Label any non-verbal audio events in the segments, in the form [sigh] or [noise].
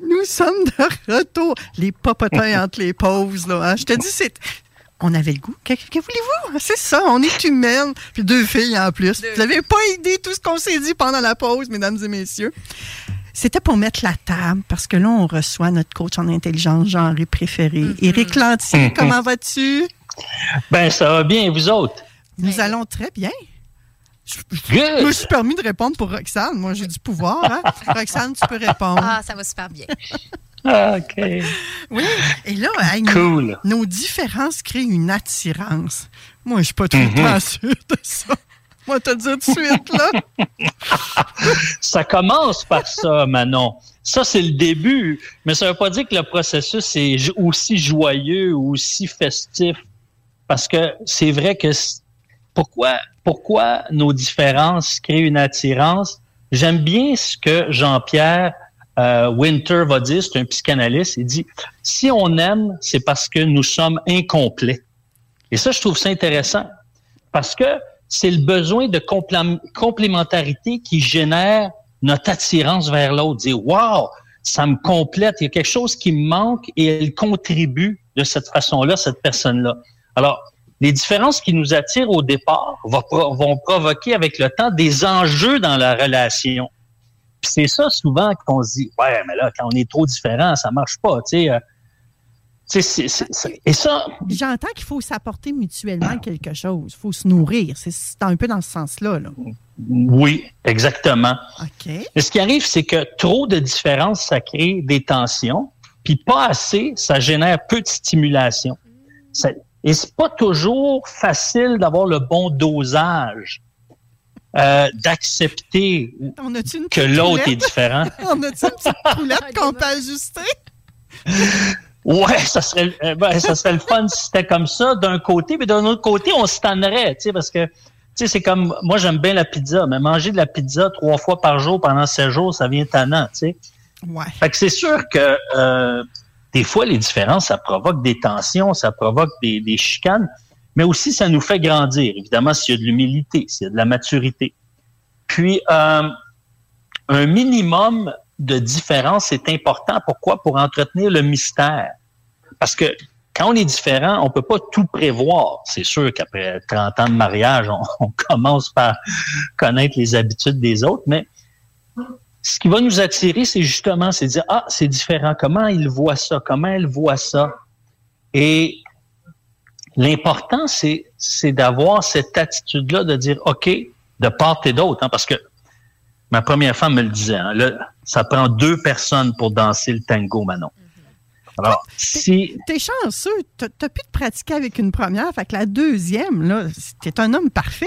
Nous sommes de retour. Les popotins [laughs] entre les pauses, là. hein. Je te dis, c'est. On avait le goût. Que, que voulez-vous? C'est ça, on est humaine. Puis deux filles en plus. Vous n'avez pas idée tout ce qu'on s'est dit pendant la pause, mesdames et messieurs. C'était pour mettre la table, parce que là, on reçoit notre coach en intelligence genrée préféré. Éric Lantier, Mhm. comment vas-tu? Ben, ça va bien, vous autres? Nous allons très bien. Je Good. me suis permis de répondre pour Roxane. Moi, j'ai du pouvoir. Hein? [laughs] Roxane, tu peux répondre. Ah, ça va super bien. [laughs] Ah, OK. Oui, et là, hey, nos- Cool. nos, différences créent une attirance. Moi, je suis pas tout le temps sûr de ça. Moi, te dire tout de suite, là. [laughs] Ça commence par ça, Manon. Ça, c'est le début. Mais ça ne veut pas dire que le processus est aussi joyeux ou aussi festif. Parce que c'est vrai que pourquoi, pourquoi nos différences créent une attirance? J'aime bien ce que Jean-Pierre euh, Winter va dire, c'est un psychanalyste. Il dit, si on aime, c'est parce que nous sommes incomplets. Et ça, je trouve ça intéressant. Parce que c'est le besoin de complém- complémentarité qui génère notre attirance vers l'autre. Dire, wow, ça me complète, il y a quelque chose qui me manque et elle contribue de cette façon-là, cette personne-là. Alors, les différences qui nous attirent au départ vont, pro- vont provoquer avec le temps des enjeux dans la relation. Puis c'est ça souvent qu'on se dit, ouais, mais là, quand on est trop différent, ça marche pas, tu sais. euh, tu sais, c'est- c'est- c'est- et ça, J'entends qu'il faut s'apporter mutuellement quelque chose. Il faut se nourrir. C'est- C'est un peu dans ce sens-là. Là. oui, exactement. OK. Mais ce qui arrive, c'est que trop de différences, ça crée des tensions, puis pas assez, ça génère peu de stimulation. Ça- et c'est pas toujours facile d'avoir le bon dosage, euh, d'accepter que l'autre est différent. [laughs] On a-tu une petite [laughs] roulette qu'on peut ajuster? Ouais, ça serait, euh, ben, ça serait le fun si c'était comme ça d'un côté, mais d'un autre côté, on se tannerait, tu sais, parce que, tu sais, c'est comme, moi, j'aime bien la pizza, mais manger de la pizza trois fois par jour pendant sept jours, ça vient tannant, tu sais. Ouais. Fait que c'est sûr que euh, des fois, les différences, ça provoque des tensions, ça provoque des, chicanes, mais aussi ça nous fait grandir, évidemment, s'il y a de l'humilité, s'il y a de la maturité. Puis, euh, un minimum de différence est important. Pourquoi? Pour entretenir le mystère. Parce que quand on est différent, on peut pas tout prévoir. C'est sûr qu'après 30 ans de mariage, [laughs] on commence par connaître les habitudes des autres, mais ce qui va nous attirer, c'est justement, c'est de dire, ah, c'est différent. Comment il voit ça? Comment elle voit ça? Et l'important, c'est, c'est d'avoir cette attitude-là de dire, OK, de part et d'autre, hein, parce que ma première femme me le disait, hein, là, ça prend deux personnes pour danser le tango, Manon. Alors, si, T'es chanceux. T'as t'as pu te pratiquer avec une première. Fait que la deuxième, là, t'es un homme parfait.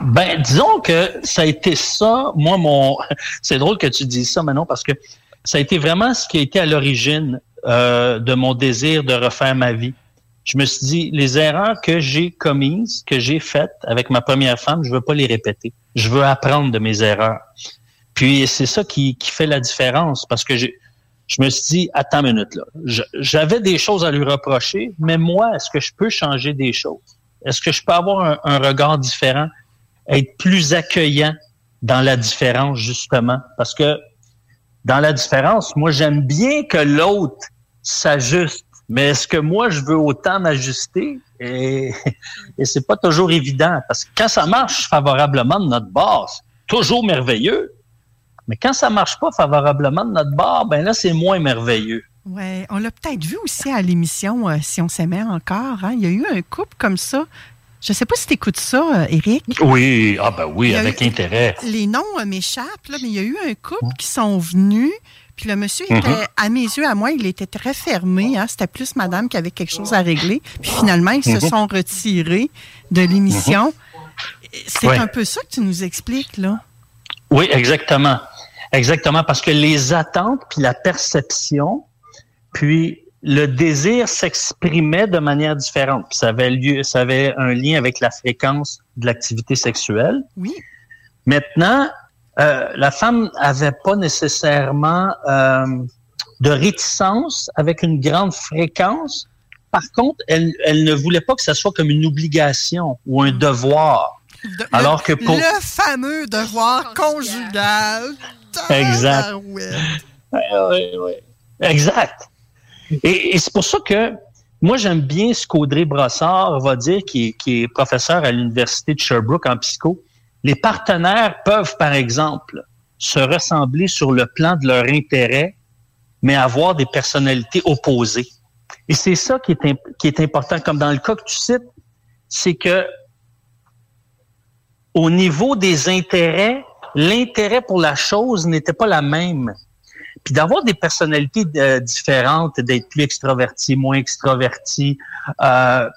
Ben, disons que ça a été ça, moi, mon. [laughs] C'est drôle que tu dises ça, Manon, parce que ça a été vraiment ce qui a été à l'origine euh, de mon désir de refaire ma vie. Je me suis dit, les erreurs que j'ai commises, que j'ai faites avec ma première femme, je veux pas les répéter. Je veux apprendre de mes erreurs. Puis c'est ça qui, qui fait la différence, parce que j'ai, je me suis dit, attends une minute là, j'avais des choses à lui reprocher, mais moi, est-ce que je peux changer des choses? Est-ce que je peux avoir un, un regard différent? Être plus accueillant dans la différence, justement. Parce que dans la différence, moi, j'aime bien que l'autre s'ajuste. Mais est-ce que moi, je veux autant m'ajuster? Et, [laughs] et c'est pas toujours évident. Parce que quand ça marche favorablement de notre base, toujours merveilleux. Mais quand ça marche pas favorablement de notre bord, ben là, c'est moins merveilleux. Oui, on l'a peut-être vu aussi à l'émission euh, Si on s'aimait encore. Hein. Il y a eu un couple comme ça. Je ne sais pas si tu écoutes ça, Eric. Euh, oui, ah ben oui, avec intérêt. Les noms euh, m'échappent, mais il y a eu un couple qui sont venus. Puis le monsieur était, mhm. à mes yeux, à moi, il était très fermé. Hein. C'était plus madame qui avait quelque chose à régler. Puis finalement, ils se mhm. sont retirés de l'émission. Mhm. C'est un peu ça que tu nous expliques, là. Oui, exactement. Exactement, parce que les attentes puis la perception, puis le désir s'exprimait de manière différente. Puis ça avait lieu, ça avait un lien avec la fréquence de l'activité sexuelle. Oui. Maintenant, euh, la femme avait pas nécessairement euh, de réticence avec une grande fréquence. Par contre, elle, elle ne voulait pas que ça soit comme une obligation ou un devoir. Alors que pour... Le fameux devoir conjugal. Exact. Oui, oui, Exact. Et, c'est pour ça que moi, j'aime bien ce qu'Audrey Brossard va dire, qui est, professeur à l'Université de Sherbrooke en psycho. Les partenaires peuvent, par exemple, se ressembler sur le plan de leur intérêt, mais avoir des personnalités opposées. Et c'est ça qui est, qui est important. Comme dans le cas que tu cites, c'est que au niveau des intérêts, l'intérêt pour la chose n'était pas la même. Puis d'avoir des personnalités euh, différentes, d'être plus extraverti, moins extraverti, euh,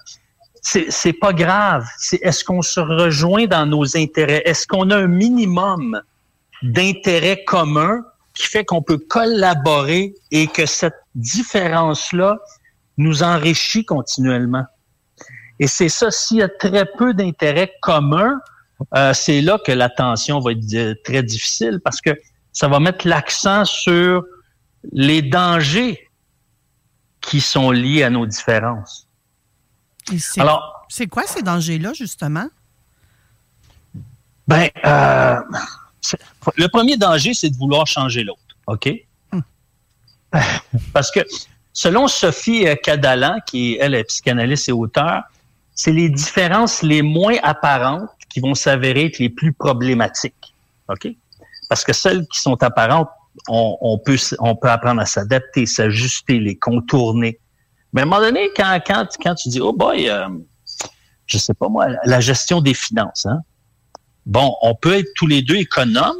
c'est pas grave. Est-ce qu'on se rejoint dans nos intérêts? Est-ce qu'on a un minimum d'intérêts communs qui fait qu'on peut collaborer et que cette différence-là nous enrichit continuellement? Et c'est ça, s'il y a très peu d'intérêts communs, euh, c'est là que la tension va être très difficile parce que ça va mettre l'accent sur les dangers qui sont liés à nos différences. Alors, c'est quoi ces dangers-là, justement? Ben, euh, le premier danger, c'est de vouloir changer l'autre. OK? Hmm. [laughs] Parce que selon Sophie Cadalan, qui elle est psychanalyste et auteur, c'est les différences les moins apparentes qui vont s'avérer être les plus problématiques. OK? Parce que celles qui sont apparentes, on, peut, apprendre à s'adapter, s'ajuster, les contourner. Mais à un moment donné, quand tu dis, oh boy, euh, je sais pas moi, la gestion des finances, hein? Bon, on peut être tous les deux économes,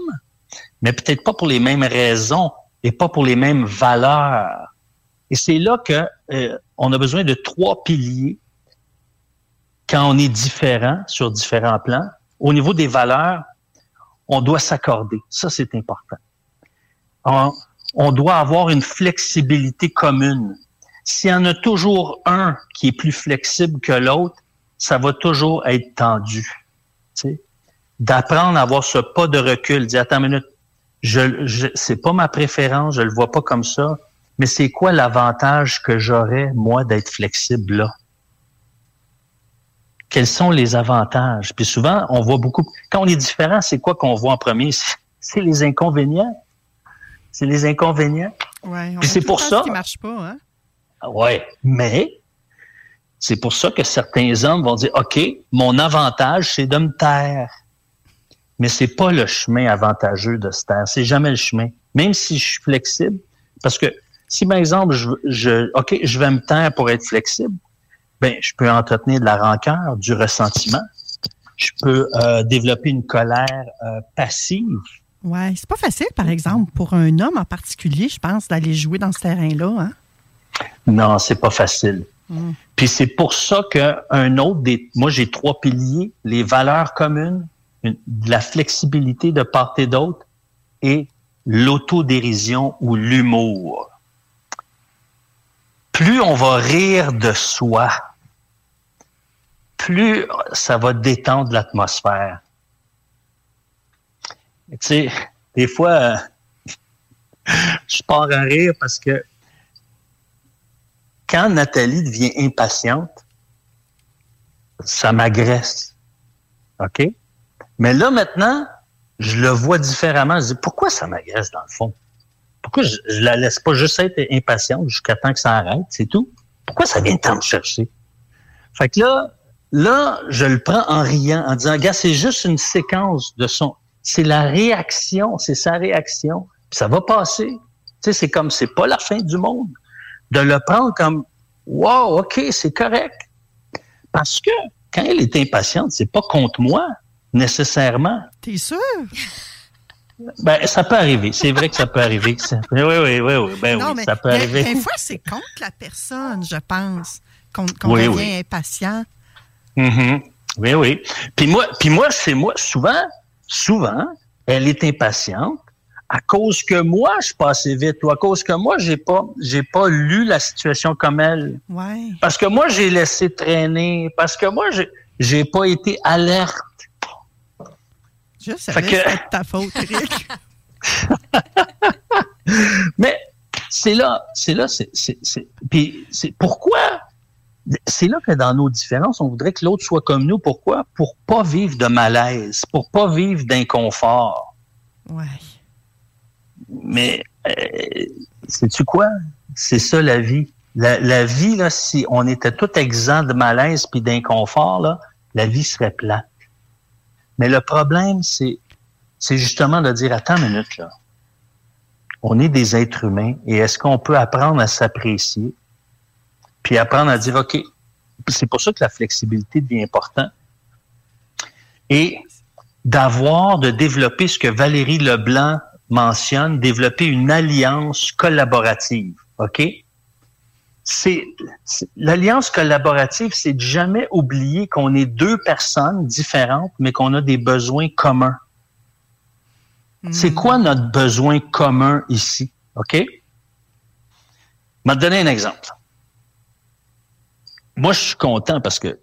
mais peut-être pas pour les mêmes raisons et pas pour les mêmes valeurs. Et c'est là que euh, on a besoin de trois piliers quand on est différent sur différents plans, au niveau des valeurs, on doit s'accorder. Ça, c'est important. On, doit avoir une flexibilité commune. S'il y en a toujours un qui est plus flexible que l'autre, ça va toujours être tendu. D'apprendre à avoir ce pas de recul, dire attends une minute, je, je c'est pas ma préférence, je le vois pas comme ça, mais c'est quoi l'avantage que j'aurais moi d'être flexible là? Quels sont les avantages? Puis souvent, on voit beaucoup. Quand on est différent, c'est quoi qu'on voit en premier? C'est les inconvénients. C'est les inconvénients. Ouais, Puis c'est pour ça. qui marche pas, hein? Ah ouais, mais c'est pour ça que certains hommes vont dire, OK, mon avantage, c'est de me taire. Mais c'est pas le chemin avantageux de se taire. C'est jamais le chemin. Même si je suis flexible, parce que si, par exemple, je, je OK, je vais me taire pour être flexible, ben, je peux entretenir de la rancœur, du ressentiment. Je peux euh, développer une colère euh, passive. Ouais, c'est pas facile, par exemple, pour un homme en particulier, je pense, d'aller jouer dans ce terrain-là. Hein? Non, c'est pas facile. Hmm. Puis c'est pour ça qu'un autre des. Moi, j'ai trois piliers les valeurs communes, la flexibilité de part et d'autre et l'autodérision ou l'humour. Plus on va rire de soi, plus ça va détendre l'atmosphère. Tu sais, des fois, euh, [laughs] je pars à rire parce que quand Nathalie devient impatiente, ça m'agresse. OK? Mais là, maintenant, je le vois différemment. Je dis, pourquoi ça m'agresse dans le fond? Pourquoi je, je la laisse pas juste être impatiente jusqu'à temps que ça arrête, c'est tout? Pourquoi ça vient tant me chercher? Fait que là, Là, je le prends en riant, en disant, gars, c'est juste une séquence de son. c'est la réaction, c'est sa réaction. Puis ça va passer. Tu sais, c'est comme, c'est pas la fin du monde. De le prendre comme, wow, OK, c'est correct. Parce que quand elle est impatiente, c'est pas contre moi, nécessairement. T'es sûr? Ben, ça peut arriver. C'est vrai que ça peut arriver. Oui, oui, oui, oui. Ben non, oui, mais ça peut arriver. Des fois, c'est contre la personne, je pense, qu'on devient impatient. Mm-hmm. Oui, oui. Puis moi, puis moi, c'est moi, souvent, souvent, elle est impatiente à cause que moi, je passais vite ou à cause que moi, j'ai pas, j'ai pas lu la situation comme elle. Ouais. Parce que moi, j'ai laissé traîner. Parce que moi, j'ai, j'ai pas été alerte. Je savais que c'était [laughs] ta faute, Eric. [laughs] Mais c'est là, c'est là, c'est, c'est, c'est, puis c'est pourquoi c'est là que dans nos différences, on voudrait que l'autre soit comme nous. Pourquoi? Pour pas vivre de malaise, pour pas vivre d'inconfort. Ouais. Mais, euh, sais-tu quoi? C'est ça la vie. La, vie, là, si on était tout exempt de malaise puis d'inconfort, là, la vie serait plate. Mais le problème, c'est, c'est justement de dire, attends une minute, là. On est des êtres humains et est-ce qu'on peut apprendre à s'apprécier? Puis apprendre à dire, OK, c'est pour ça que la flexibilité devient importante. Et d'avoir, de développer ce que Valérie Leblanc mentionne, développer une alliance collaborative. OK? C'est, l'alliance collaborative, c'est de jamais oublier qu'on est deux personnes différentes, mais qu'on a des besoins communs. C'est hmm. quoi notre besoin commun ici? OK? Je vais te donner un exemple moi, je suis content parce que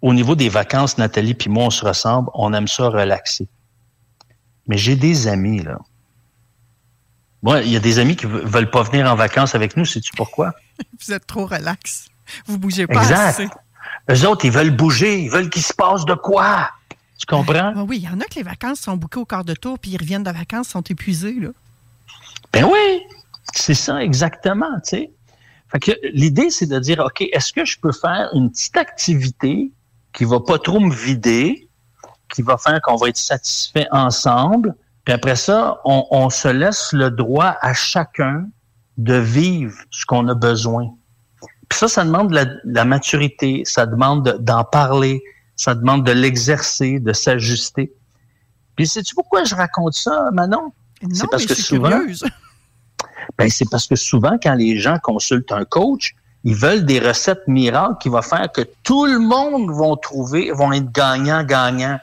au niveau des vacances, Nathalie puis moi, on se ressemble, on aime ça relaxer. Mais j'ai des amis, là. Moi, il y a des amis qui veulent pas venir en vacances avec nous, sais-tu pourquoi? [laughs] Vous êtes trop relax. Vous bougez pas exact. assez. Eux autres, ils veulent bouger, ils veulent qu'il se passe de quoi? Tu comprends? oui, il y en a que les vacances sont bouquées au quart de tour, puis ils reviennent de vacances, sont épuisés, là. Ben oui, c'est ça exactement, tu sais. Fait que l'idée, c'est de dire, OK, est-ce que je peux faire une petite activité qui va pas trop me vider, qui va faire qu'on va être satisfait ensemble, puis après ça, on, se laisse le droit à chacun de vivre ce qu'on a besoin. Puis ça, ça demande de la, maturité, ça demande d'en parler, ça demande de l'exercer, de s'ajuster. Puis sais-tu pourquoi je raconte ça, Manon? C'est parce que souvent, ben, c'est parce que souvent, quand les gens consultent un coach, ils veulent des recettes miracles qui vont faire que tout le monde vont trouver, vont être gagnant-gagnant.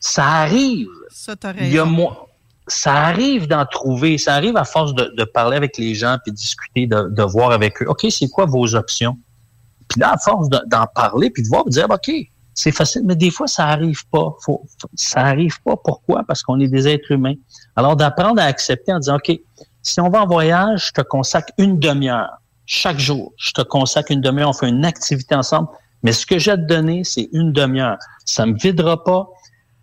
Ça arrive. Ça, Il y a ça arrive d'en trouver. Ça arrive à force de, parler avec les gens puis discuter, de, voir avec eux. OK, c'est quoi vos options? Puis là, à force d'en parler puis de voir, vous dire, OK, c'est facile, mais des fois, ça arrive pas. Faut, ça arrive pas. Pourquoi? Parce qu'on est des êtres humains. Alors, d'apprendre à accepter en disant, OK, si on va en voyage, je te consacre une demi-heure. Chaque jour, je te consacre une demi-heure. On fait une activité ensemble. Mais ce que j'ai à te donner, c'est une demi-heure. Ça me videra pas.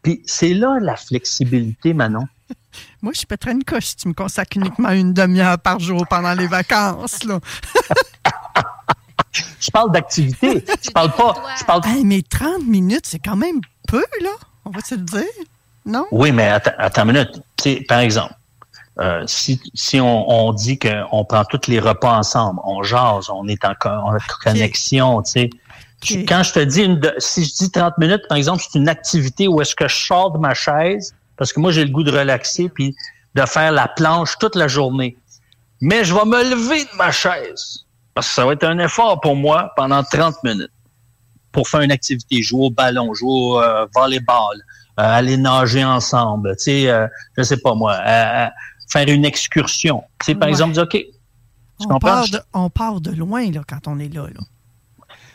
Puis c'est là la flexibilité, Manon. [laughs] Moi, je pèterais une coche si tu me consacres uniquement une demi-heure par jour pendant les vacances. Là. [laughs] je parle d'activité. [laughs] Je parle pas. Je parle... mais 30 minutes, c'est quand même peu, là. On va se le dire. Non? Oui, mais attends, attends une minute. par exemple, euh, si, si on, on dit qu'on prend tous les repas ensemble, on jase, on est en, connexion, tu sais. Quand je te dis, une si je dis 30 minutes, par exemple, c'est une activité où est-ce que je sors de ma chaise, parce que moi, j'ai le goût de relaxer, puis de faire la planche toute la journée. Mais je vais me lever de ma chaise, parce que ça va être un effort pour moi pendant 30 minutes pour faire une activité, jouer au ballon, jouer au euh, volleyball, euh, aller nager ensemble, tu sais, euh, je sais pas moi, faire une excursion. C'est par exemple dire, OK, tu on comprends? Part de, on part de loin là, quand on est là. là.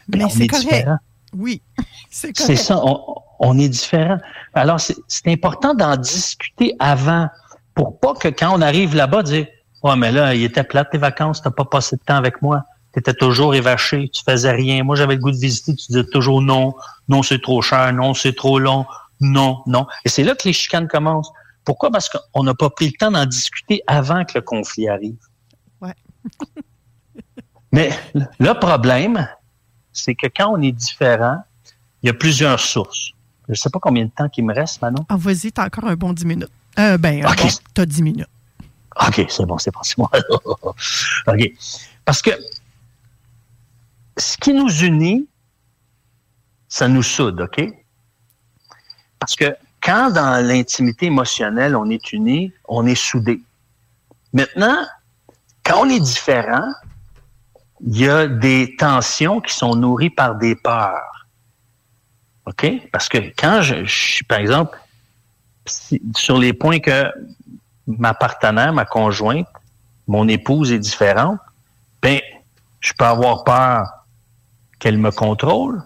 Mais, c'est correct. Différent. Oui, [laughs] c'est correct. C'est ça, on, est différent. Alors, c'est important d'en discuter avant pour pas que quand on arrive là-bas, dire Ouais, mais là, il était plate tes vacances, t'as pas passé de temps avec moi. Tu étais toujours évaché, tu faisais rien. Moi, j'avais le goût de visiter, tu disais toujours non, non, c'est trop cher, non, c'est trop long, non, non. Et c'est là que les chicanes commencent. Pourquoi? Parce qu'on n'a pas pris le temps d'en discuter avant que le conflit arrive. Ouais. [laughs] Mais le problème, c'est que quand on est différent, il y a plusieurs sources. Je ne sais pas combien de temps il me reste, Manon. Ah, vas-y, t'as encore un bon 10 minutes. Euh, ben, OK. t'as 10 minutes. OK, c'est bon, c'est bon, c'est bon. [laughs] OK. Parce que ce qui nous unit, ça nous soude, OK? Parce que quand dans l'intimité émotionnelle, on est unis, on est soudés. Maintenant, quand on est différent, il y a des tensions qui sont nourries par des peurs. OK? Parce que quand je, suis, par exemple, sur les points que ma partenaire, ma conjointe, mon épouse est différente, ben, je peux avoir peur qu'elle me contrôle.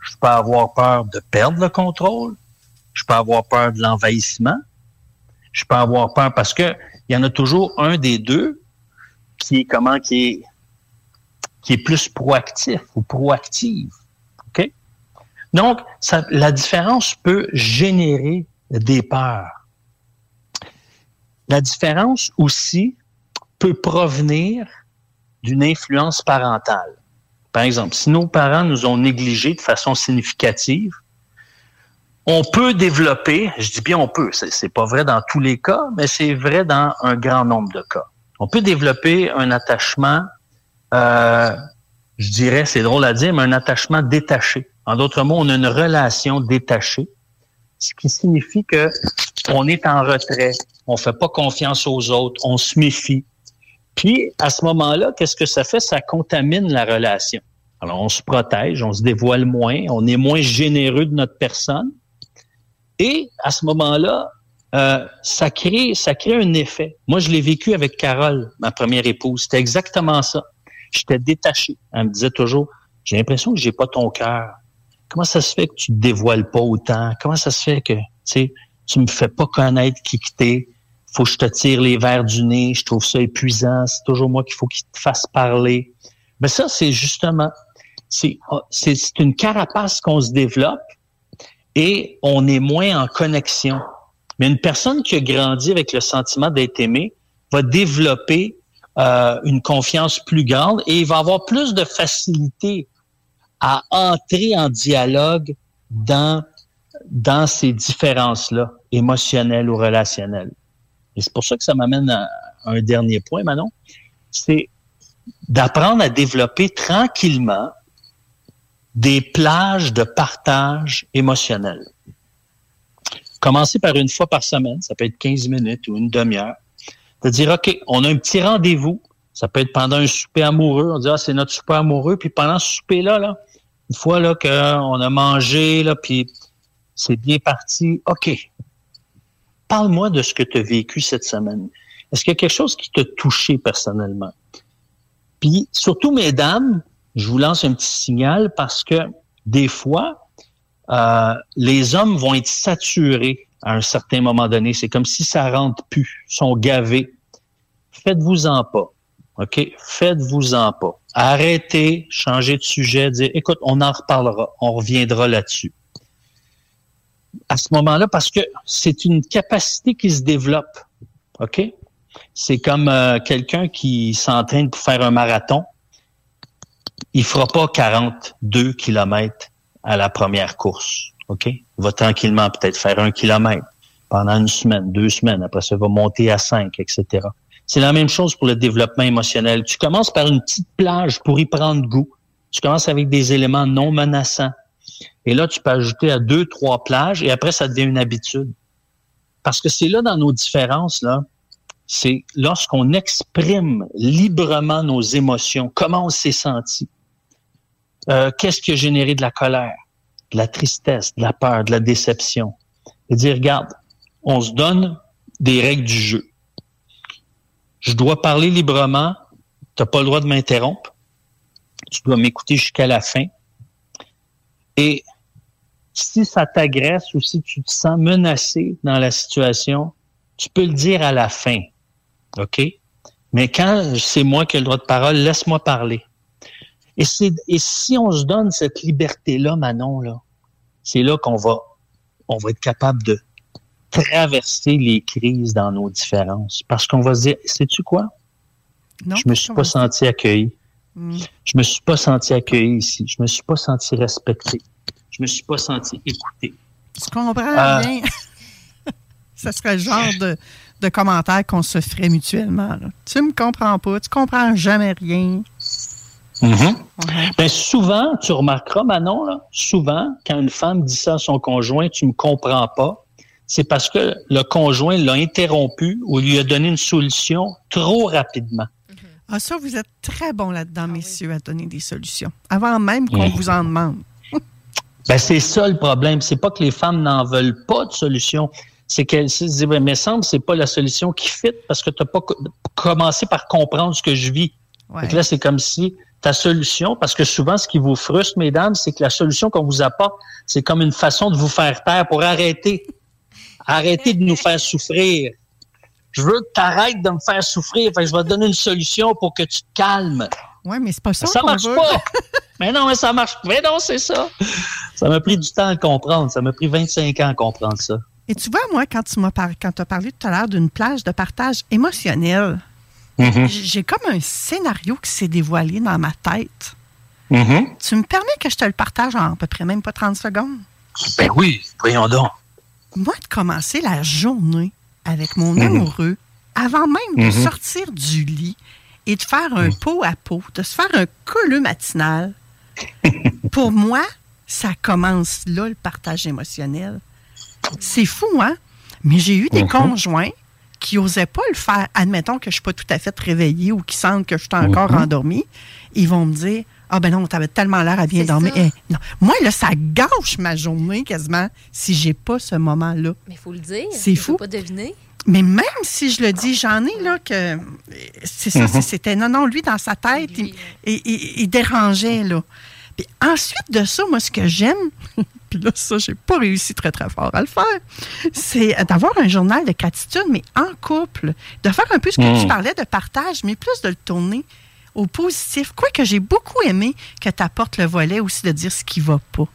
Je peux avoir peur de perdre le contrôle. Je peux avoir peur de l'envahissement. Je peux avoir peur parce que il y en a toujours un des deux qui est comment qui est qui est plus proactif ou proactive. OK? Donc, la différence peut générer des peurs. La différence aussi peut provenir d'une influence parentale. Par exemple, si nos parents nous ont négligés de façon significative, on peut développer, je dis bien on peut, c'est pas vrai dans tous les cas, mais c'est vrai dans un grand nombre de cas. On peut développer un attachement, euh, je dirais, c'est drôle à dire, mais un attachement détaché. En d'autres mots, on a une relation détachée, ce qui signifie que on est en retrait, on fait pas confiance aux autres, on se méfie. Puis, à ce moment-là, qu'est-ce que ça fait? Ça contamine la relation. Alors, on se protège, on se dévoile moins, on est moins généreux de notre personne. Et à ce moment-là, euh, ça crée, ça crée un effet. Moi, je l'ai vécu avec Carole, ma première épouse. C'était exactement ça. J'étais détaché. Elle me disait toujours, j'ai l'impression que j'ai pas ton cœur. Comment ça se fait que tu te dévoiles pas autant? Comment ça se fait que, tu sais, tu me fais pas connaître qui t'es? Faut que je te tire les verres du nez. Je trouve ça épuisant. C'est toujours moi qu'il faut qu'il te fasse parler. Mais ça, c'est justement, c'est, c'est c'est une carapace qu'on se développe et on est moins en connexion. Mais une personne qui a grandi avec le sentiment d'être aimé va développer euh, une confiance plus grande et il va avoir plus de facilité à entrer en dialogue dans, dans ces différences-là, émotionnelles ou relationnelles. Et c'est pour ça que ça m'amène à un dernier point, Manon. C'est d'apprendre à développer tranquillement des plages de partage émotionnel. Commencer par une fois par semaine, ça peut être 15 minutes ou une demi-heure, de dire, OK, on a un petit rendez-vous, ça peut être pendant un souper amoureux, on dit, ah, c'est notre souper amoureux, puis pendant ce souper-là, là, une fois là qu'on a mangé, là, puis c'est bien parti, OK, parle-moi de ce que tu as vécu cette semaine. Est-ce qu'il y a quelque chose qui t'a touché personnellement? Puis, surtout, mesdames, je vous lance un petit signal parce que des fois, euh, les hommes vont être saturés à un certain moment donné. C'est comme si ça rentre plus, sont gavés. Faites-vous-en pas. OK? Faites-vous-en pas. Arrêtez, changez de sujet, dire, écoute, on en reparlera, on reviendra là-dessus. À ce moment-là, parce que c'est une capacité qui se développe. OK? C'est comme euh, quelqu'un qui s'entraîne pour faire un marathon. Il fera pas 42 kilomètres à la première course. OK? Il va tranquillement peut-être faire un kilomètre pendant une semaine, deux semaines. Après ça, va monter à cinq, etc. C'est la même chose pour le développement émotionnel. Tu commences par une petite plage pour y prendre goût. Tu commences avec des éléments non menaçants. Et là, tu peux ajouter à deux, trois plages et après, ça devient une habitude. Parce que c'est là dans nos différences, là, c'est lorsqu'on exprime librement nos émotions, comment on s'est senti, euh, qu'est-ce qui a généré de la colère, de la tristesse, de la peur, de la déception? Et dire, regarde, on se donne des règles du jeu. Je dois parler librement, tu n'as pas le droit de m'interrompre, tu dois m'écouter jusqu'à la fin. Et si ça t'agresse ou si tu te sens menacé dans la situation, tu peux le dire à la fin. OK? Mais quand c'est moi qui ai le droit de parole, laisse-moi parler. Et, si on se donne cette liberté-là, Manon, là, c'est là qu'on va, on va être capable de traverser les crises dans nos différences. Parce qu'on va se dire, sais-tu quoi? Non, je me suis pas senti accueilli. Hmm. Je me suis pas senti accueilli ici. Je me suis pas senti respecté. Je me suis pas senti écouté. Tu comprends rien. [laughs] ça serait le genre de, de commentaire qu'on se ferait mutuellement. Tu me comprends pas, tu comprends jamais rien. Mm-hmm. Ben, souvent, tu remarqueras, Manon, là, souvent, quand une femme dit ça à son conjoint, tu me comprends pas, c'est parce que le conjoint l'a interrompu ou lui a donné une solution trop rapidement. Ah, ça, vous êtes très bon là-dedans, ah messieurs, à donner des solutions, avant même qu'on vous en demande. ben, c'est ça le problème. C'est pas que les femmes n'en veulent pas de solution. C'est qu'elles se disent, mais semble, c'est pas la solution qui fit parce que tu n'as pas commencé par comprendre ce que je vis. là, c'est comme si ta solution, parce que souvent, ce qui vous frustre, mesdames, c'est que la solution qu'on vous apporte, c'est comme une façon de vous faire taire pour arrêter. Arrêter de nous faire souffrir je veux que tu arrêtes de me faire souffrir. Fait je vais te donner une solution pour que tu te calmes. Oui, mais c'est pas ça. Ça marche pas. [laughs] mais non, mais ça marche. Mais non, c'est ça. Ça m'a pris du temps à comprendre. Ça m'a pris 25 ans à comprendre ça. Et tu vois, moi, quand tu m'as quand as parlé tout à l'heure d'une plage de partage émotionnel, mm-hmm. j'ai comme un scénario qui s'est dévoilé dans ma tête. Mm-hmm. Tu me permets que je te le partage en à peu près même pas 30 secondes? Ben oui, voyons donc. Moi, de commencer la journée avec mon mhm. amoureux avant même de sortir du lit et de faire un pot à pot, de se faire un colleux matinal. Pour [laughs] moi, ça commence là, le partage émotionnel. C'est fou, hein? Mais j'ai eu des conjoints qui n'osaient pas le faire. Admettons que je ne suis pas tout à fait réveillée ou qui sentent que je suis encore endormie. Ils vont me dire Ah, ben non, tu avais tellement l'air à bien dormir. Eh, non. Moi, là, ça gâche ma journée quasiment si j'ai pas ce moment-là. Mais il faut le dire. C'est fou. pas deviner. Mais même si je le dis, j'en ai là que c'est ça, mhm. c'était non, non, lui dans sa tête, il, dérangeait là. Puis ensuite de ça, moi, ce que j'aime, puis là, ça, j'ai pas réussi très, très fort à le faire, c'est d'avoir un journal de gratitude, mais en couple, de faire un peu ce que tu mhm. parlais de partage, mais plus de le tourner au positif. Quoi que j'ai beaucoup aimé que tu apportes le volet aussi de dire ce qui va pas.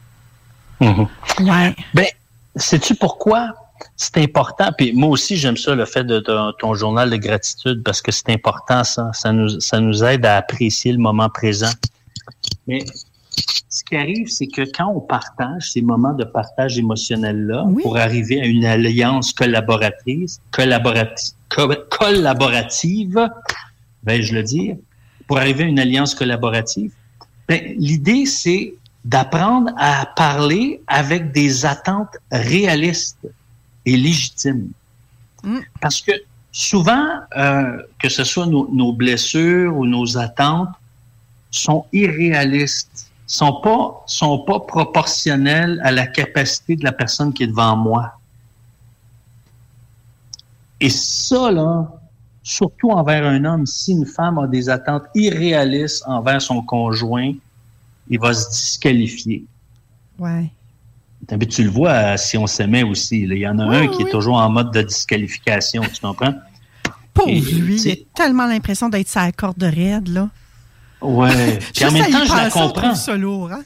Mhm. Ouais. Ben, sais-tu pourquoi? c'est important? Puis moi aussi, j'aime ça, le fait de ton, journal de gratitude, parce que c'est important, ça. Ça nous, ça nous aide à apprécier le moment présent. Mais ce qui arrive, c'est que quand on partage ces moments de partage émotionnel-là, pour arriver à une alliance collaboratrice, collaborative, collaborative, vais-je le dire, pour arriver à une alliance collaborative, ben, l'idée, c'est d'apprendre à parler avec des attentes réalistes est légitime. Mm. Parce que souvent, euh, que ce soit nos, blessures ou nos attentes, sont irréalistes, sont pas, sont pas proportionnelles à la capacité de la personne qui est devant moi. Et ça, là, surtout envers un homme, si une femme a des attentes irréalistes envers son conjoint, il va se disqualifier. Ouais tu le vois si on s'aimait aussi. Il y en a un qui est toujours en mode de disqualification, tu comprends? Pauvre lui, il a tellement l'impression d'être sa corde de raide, là. Ouais. [laughs] Puis en même temps, je la comprends. Hein?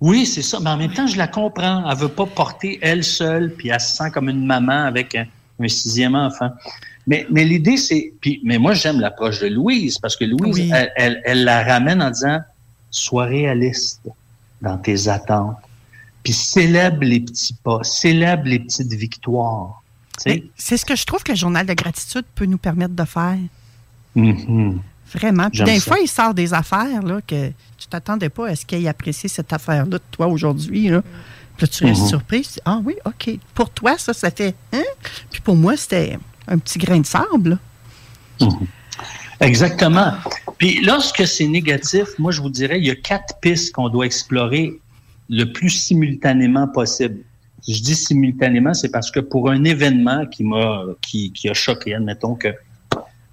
Oui, c'est ça. Mais en même temps, je la comprends. Elle veut pas porter elle seule, puis elle se sent comme une maman avec un, sixième enfant. Mais, mais l'idée, c'est. Puis, mais moi, j'aime l'approche de Louise, parce que Louise, elle, elle la ramène en disant Sois réaliste dans tes attentes puis célèbre les petits pas, célèbre les petites victoires. C'est ce que je trouve que le journal de gratitude peut nous permettre de faire. Mm-hmm. Vraiment. Puis des fois, il sort des affaires là, que tu t'attendais pas à ce qu'il ait apprécié cette affaire-là de toi aujourd'hui. Là. Puis là, tu restes mm-hmm. surpris. Ah oui, OK. Pour toi, ça, ça fait. Hein? Puis pour moi, c'était un petit grain de sable. Mm-hmm. Exactement. Puis lorsque c'est négatif, moi, je vous dirais, il y a quatre pistes qu'on doit explorer le plus simultanément possible. Je dis simultanément, c'est parce que pour un événement qui m'a qui, qui a choqué, admettons que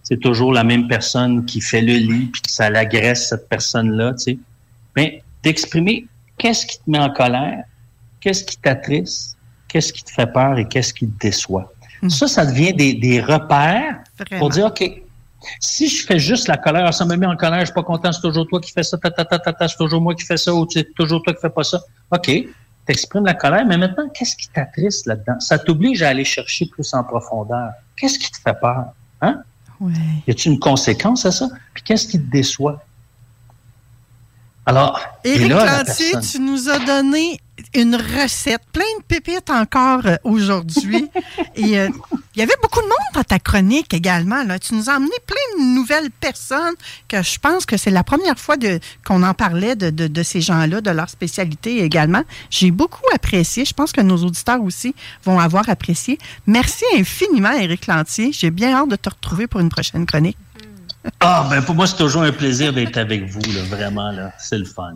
c'est toujours la même personne qui fait le lit puis que ça l'agresse cette personne-là, tu sais. Ben, d'exprimer qu'est-ce qui te met en colère, qu'est-ce qui t'attriste, qu'est-ce qui te fait peur et qu'est-ce qui te déçoit? Hum. Ça, ça devient des, des repères pour dire, OK, si je fais juste la colère, ça me met en colère, je suis pas content, c'est toujours toi qui fais ça, ta, ta, ta, ta, c'est toujours moi qui fais ça, ou c'est toujours toi qui fais pas ça. OK, t'exprimes la colère, mais maintenant, qu'est-ce qui t'attriste là-dedans? Ça t'oblige à aller chercher plus en profondeur. Qu'est-ce qui te fait peur? Hein? Oui. Y a-t-il une conséquence à ça? Puis qu'est-ce qui te déçoit? Alors, Éric Lantier, tu nous as donné une recette, plein de pépites encore euh, aujourd'hui. [laughs] Et euh, il y avait beaucoup de monde dans ta chronique également. Là. Tu nous as emmené plein de nouvelles personnes que je pense que c'est la première fois de, qu'on en parlait de, de, de ces gens-là, de leur spécialité également. J'ai beaucoup apprécié. Je pense que nos auditeurs aussi vont avoir apprécié. Merci infiniment, Éric Lantier. J'ai bien hâte de te retrouver pour une prochaine chronique. Ah, ben pour moi, c'est toujours un plaisir d'être avec vous, là, vraiment. Là. C'est le fun.